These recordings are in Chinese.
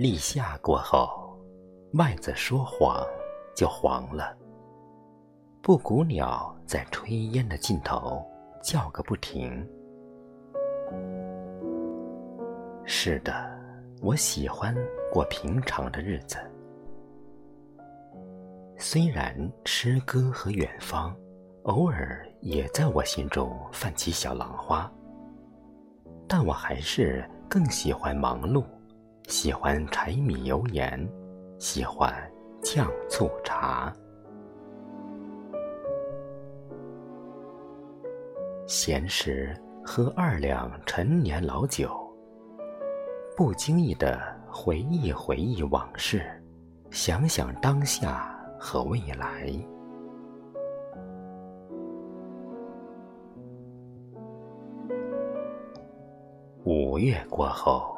立夏过后，麦子说黄就黄了。布谷鸟在炊烟的尽头叫个不停。是的，我喜欢过平常的日子。虽然诗歌和远方偶尔也在我心中泛起小浪花，但我还是更喜欢忙碌，喜欢柴米油盐，喜欢酱醋茶。闲时喝二两陈年老酒，不经意的回忆回忆往事，想想当下和未来。五月过后，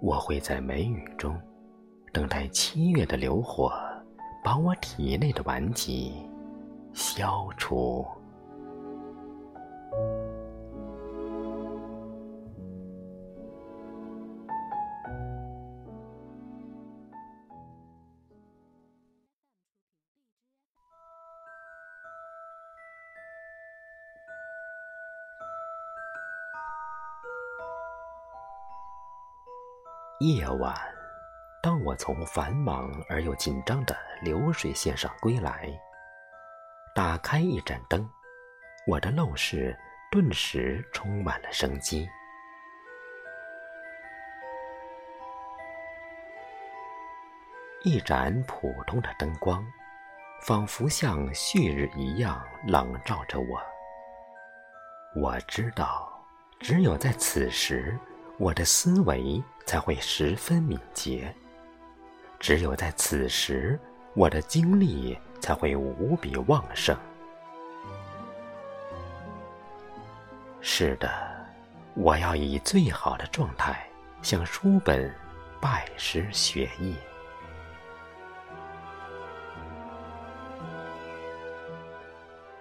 我会在梅雨中等待七月的流火，把我体内的顽疾消除。夜晚，当我从繁忙而又紧张的流水线上归来，打开一盏灯，我的陋室顿时充满了生机。一盏普通的灯光，仿佛像旭日一样朗照着我。我知道，只有在此时。我的思维才会十分敏捷，只有在此时，我的精力才会无比旺盛。是的，我要以最好的状态向书本拜师学艺。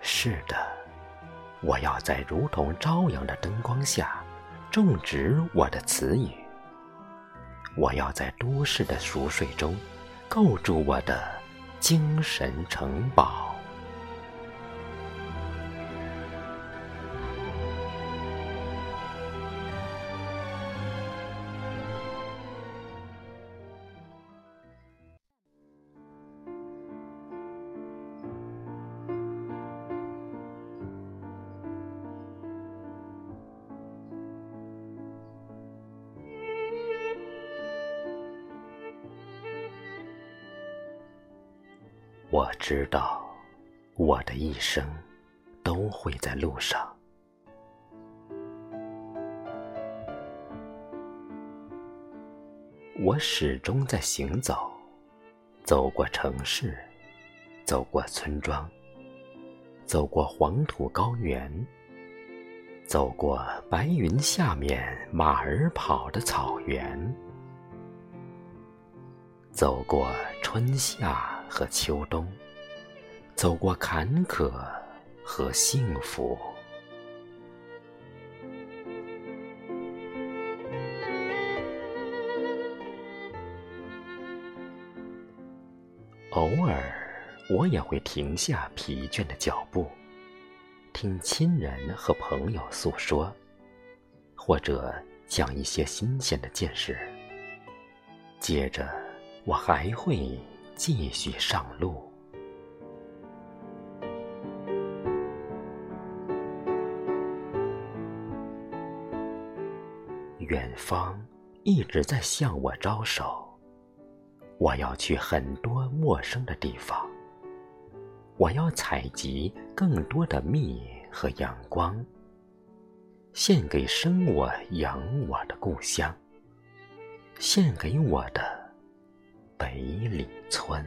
是的，我要在如同朝阳的灯光下。种植我的词语，我要在都市的熟睡中构筑我的精神城堡。我知道，我的一生都会在路上。我始终在行走，走过城市，走过村庄，走过黄土高原，走过白云下面马儿跑的草原，走过春夏。和秋冬，走过坎坷和幸福。偶尔，我也会停下疲倦的脚步，听亲人和朋友诉说，或者讲一些新鲜的见识。接着，我还会。继续上路。远方一直在向我招手，我要去很多陌生的地方。我要采集更多的蜜和阳光，献给生我养我的故乡，献给我的。北里村。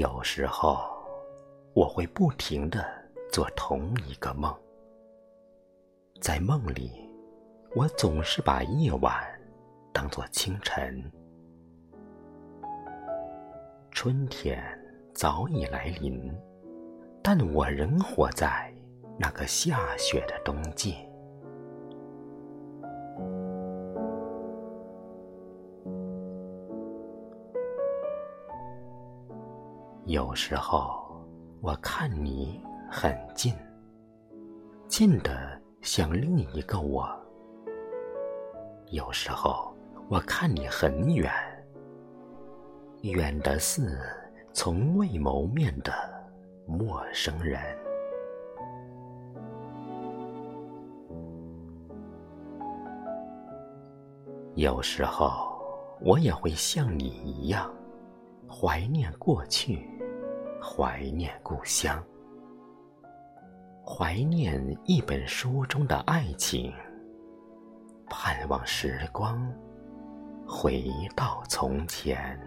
有时候，我会不停的做同一个梦，在梦里，我总是把夜晚当作清晨。春天早已来临，但我仍活在那个下雪的冬季。有时候，我看你很近，近的像另一个我；有时候，我看你很远，远的似从未谋面的陌生人。有时候，我也会像你一样，怀念过去。怀念故乡。怀念一本书中的爱情盼望时光回到从前。